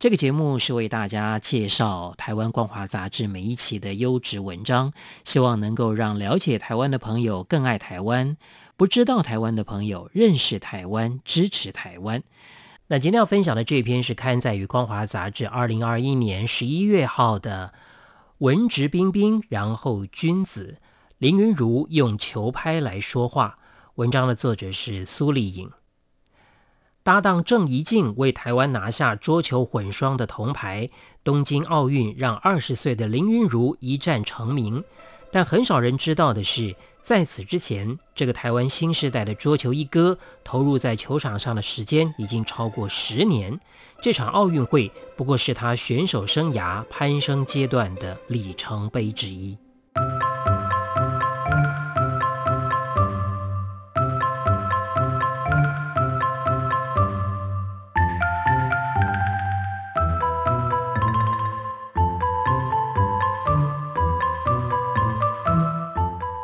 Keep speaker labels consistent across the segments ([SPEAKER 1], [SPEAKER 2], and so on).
[SPEAKER 1] 这个节目是为大家介绍台湾光华杂志每一期的优质文章，希望能够让了解台湾的朋友更爱台湾，不知道台湾的朋友认识台湾，支持台湾。那今天要分享的这篇是刊载于光华杂志二零二一年十一月号的《文质彬彬，然后君子》，林昀儒用球拍来说话。文章的作者是苏丽颖。搭档郑怡静为台湾拿下桌球混双的铜牌，东京奥运让二十岁的林昀儒一战成名。但很少人知道的是，在此之前，这个台湾新时代的桌球一哥投入在球场上的时间已经超过十年。这场奥运会不过是他选手生涯攀升阶段的里程碑之一。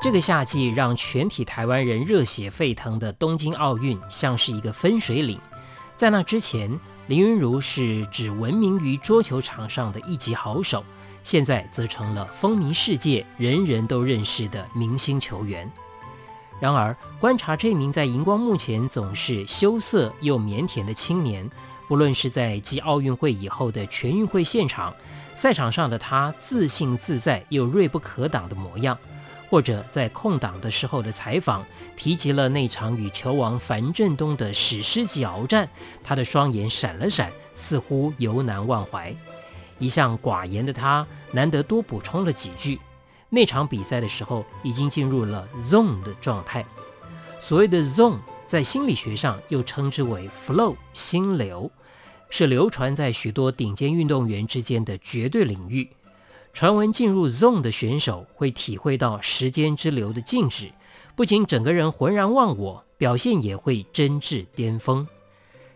[SPEAKER 1] 这个夏季让全体台湾人热血沸腾的东京奥运，像是一个分水岭。在那之前，林昀儒是只闻名于桌球场上的一级好手，现在则成了风靡世界、人人都认识的明星球员。然而，观察这名在荧光幕前总是羞涩又腼腆的青年，不论是在继奥运会以后的全运会现场，赛场上的他自信自在又锐不可挡的模样。或者在空档的时候的采访，提及了那场与球王樊振东的史诗级鏖战，他的双眼闪了闪，似乎犹难忘怀。一向寡言的他，难得多补充了几句。那场比赛的时候，已经进入了 zone 的状态。所谓的 zone，在心理学上又称之为 flow 心流，是流传在许多顶尖运动员之间的绝对领域。传闻进入 zone 的选手会体会到时间之流的静止，不仅整个人浑然忘我，表现也会真至巅峰。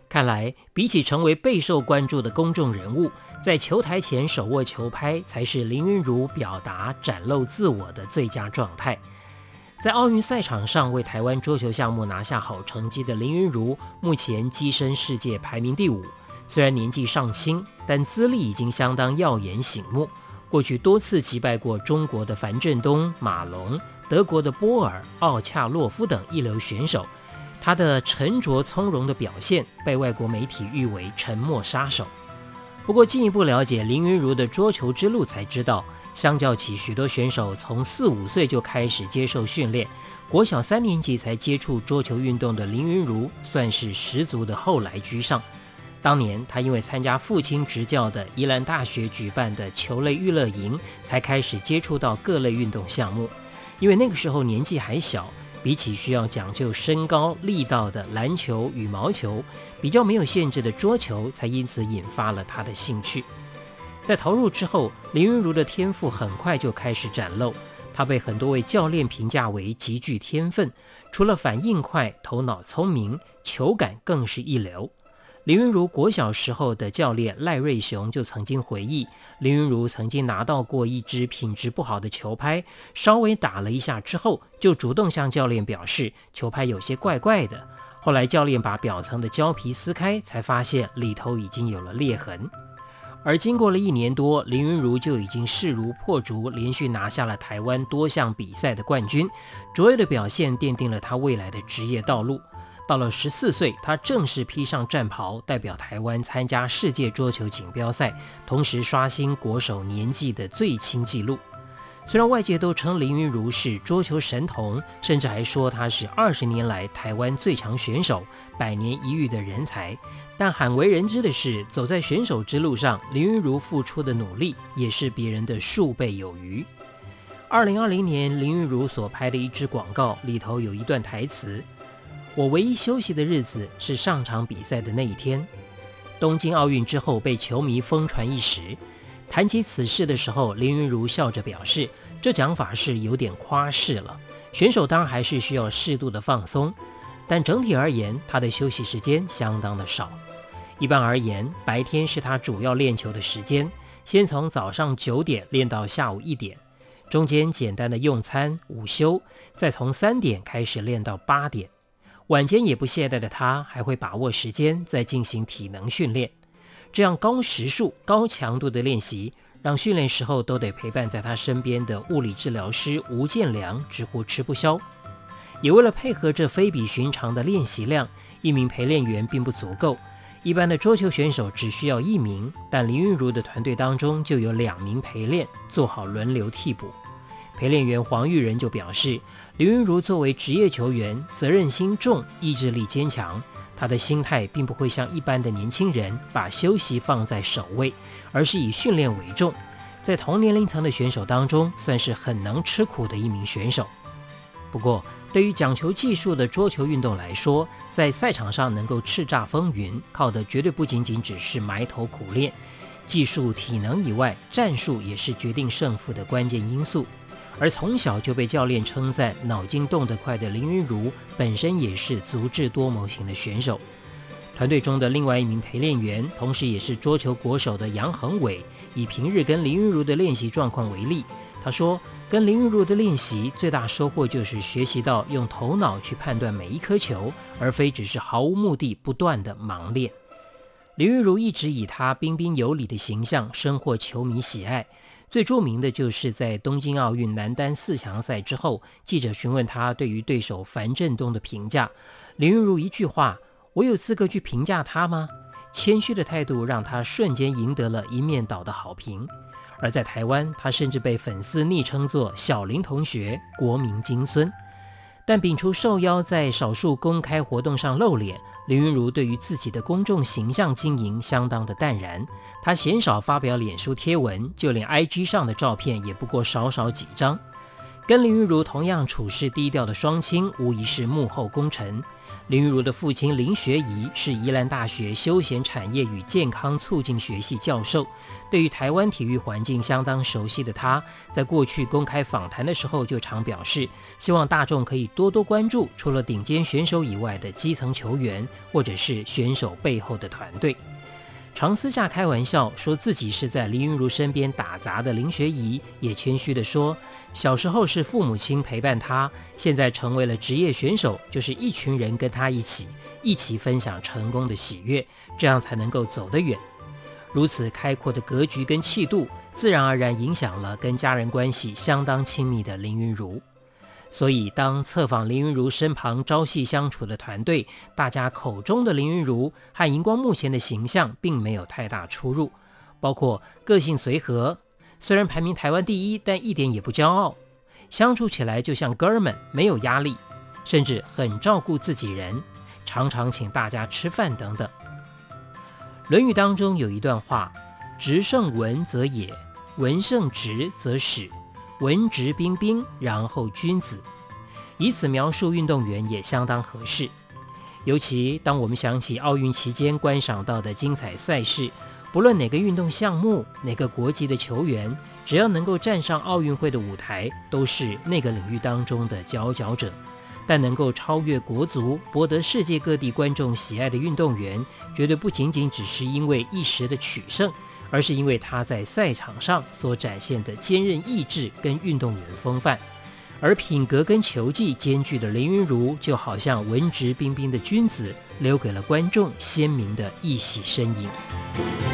[SPEAKER 1] 看来，比起成为备受关注的公众人物，在球台前手握球拍才是林昀儒表达展露自我的最佳状态。在奥运赛场上为台湾桌球项目拿下好成绩的林昀儒，目前跻身世界排名第五。虽然年纪尚轻，但资历已经相当耀眼醒目。过去多次击败过中国的樊振东、马龙、德国的波尔、奥恰洛夫等一流选手，他的沉着从容的表现被外国媒体誉为“沉默杀手”。不过，进一步了解林昀儒的桌球之路，才知道，相较起许多选手从四五岁就开始接受训练，国小三年级才接触桌球运动的林昀儒，算是十足的后来居上。当年，他因为参加父亲执教的宜兰大学举办的球类娱乐营，才开始接触到各类运动项目。因为那个时候年纪还小，比起需要讲究身高力道的篮球、羽毛球，比较没有限制的桌球，才因此引发了他的兴趣。在投入之后，林昀儒的天赋很快就开始展露。他被很多位教练评价为极具天分，除了反应快、头脑聪明，球感更是一流。林云如国小时候的教练赖瑞雄就曾经回忆，林云如曾经拿到过一支品质不好的球拍，稍微打了一下之后，就主动向教练表示球拍有些怪怪的。后来教练把表层的胶皮撕开，才发现里头已经有了裂痕。而经过了一年多，林云如就已经势如破竹，连续拿下了台湾多项比赛的冠军，卓越的表现奠定了他未来的职业道路。到了十四岁，他正式披上战袍，代表台湾参加世界桌球锦标赛，同时刷新国手年纪的最轻纪录。虽然外界都称林昀儒是桌球神童，甚至还说他是二十年来台湾最强选手、百年一遇的人才，但罕为人知的是，走在选手之路上，林昀儒付出的努力也是别人的数倍有余。二零二零年，林昀儒所拍的一支广告里头有一段台词。我唯一休息的日子是上场比赛的那一天。东京奥运之后被球迷疯传一时。谈起此事的时候，林昀儒笑着表示：“这讲法是有点夸饰了。选手当然还是需要适度的放松，但整体而言，他的休息时间相当的少。一般而言，白天是他主要练球的时间，先从早上九点练到下午一点，中间简单的用餐、午休，再从三点开始练到八点。晚间也不懈怠的他，还会把握时间再进行体能训练。这样高时数、高强度的练习，让训练时候都得陪伴在他身边的物理治疗师吴建良直呼吃不消。也为了配合这非比寻常的练习量，一名陪练员并不足够。一般的桌球选手只需要一名，但林昀儒的团队当中就有两名陪练，做好轮流替补。陪练员黄玉仁就表示，刘云儒作为职业球员，责任心重，意志力坚强。他的心态并不会像一般的年轻人把休息放在首位，而是以训练为重。在同年龄层的选手当中，算是很能吃苦的一名选手。不过，对于讲求技术的桌球运动来说，在赛场上能够叱咤风云，靠的绝对不仅仅只是埋头苦练，技术、体能以外，战术也是决定胜负的关键因素。而从小就被教练称赞脑筋动得快的林昀儒，本身也是足智多谋型的选手。团队中的另外一名陪练员，同时也是桌球国手的杨恒伟，以平日跟林昀儒的练习状况为例，他说。跟林昀儒的练习最大收获就是学习到用头脑去判断每一颗球，而非只是毫无目的不断的盲练。林昀儒一直以他彬彬有礼的形象深获球迷喜爱，最著名的就是在东京奥运男单四强赛之后，记者询问他对于对手樊振东的评价，林昀儒一句话：“我有资格去评价他吗？”谦虚的态度让他瞬间赢得了一面倒的好评。而在台湾，他甚至被粉丝昵称作“小林同学”、“国民金孙”。但摒除受邀在少数公开活动上露脸，林昀儒对于自己的公众形象经营相当的淡然。他鲜少发表脸书贴文，就连 IG 上的照片也不过少少几张。跟林昀儒同样处事低调的双亲，无疑是幕后功臣。林昀儒的父亲林学仪是宜兰大学休闲产业与健康促进学系教授，对于台湾体育环境相当熟悉的他，在过去公开访谈的时候就常表示，希望大众可以多多关注除了顶尖选手以外的基层球员，或者是选手背后的团队。常私下开玩笑说自己是在林云如身边打杂的林学仪，也谦虚地说，小时候是父母亲陪伴他，现在成为了职业选手，就是一群人跟他一起，一起分享成功的喜悦，这样才能够走得远。如此开阔的格局跟气度，自然而然影响了跟家人关系相当亲密的林云如。所以，当侧访林昀儒身旁朝夕相处的团队，大家口中的林昀儒和荧光幕前的形象并没有太大出入，包括个性随和，虽然排名台湾第一，但一点也不骄傲，相处起来就像哥们，没有压力，甚至很照顾自己人，常常请大家吃饭等等。《论语》当中有一段话：“直胜文则也，文胜直则史。”文质彬彬，然后君子，以此描述运动员也相当合适。尤其当我们想起奥运期间观赏到的精彩赛事，不论哪个运动项目、哪个国籍的球员，只要能够站上奥运会的舞台，都是那个领域当中的佼佼者。但能够超越国足，博得世界各地观众喜爱的运动员，绝对不仅仅只是因为一时的取胜。而是因为他在赛场上所展现的坚韧意志跟运动员风范，而品格跟球技兼具的林云儒，就好像文质彬彬的君子，留给了观众鲜明的一席身影。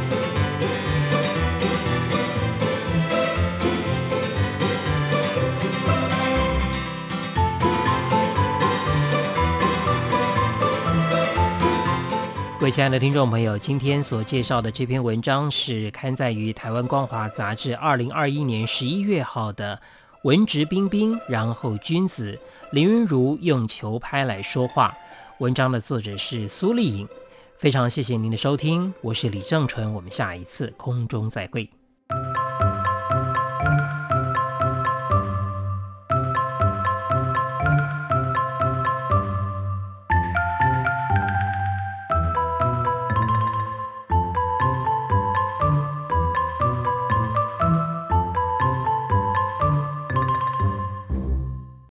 [SPEAKER 1] 位亲爱的听众朋友，今天所介绍的这篇文章是刊载于《台湾光华杂志》二零二一年十一月号的“文质彬彬，然后君子”，林云如用球拍来说话。文章的作者是苏丽颖。非常谢谢您的收听，我是李正淳，我们下一次空中再会。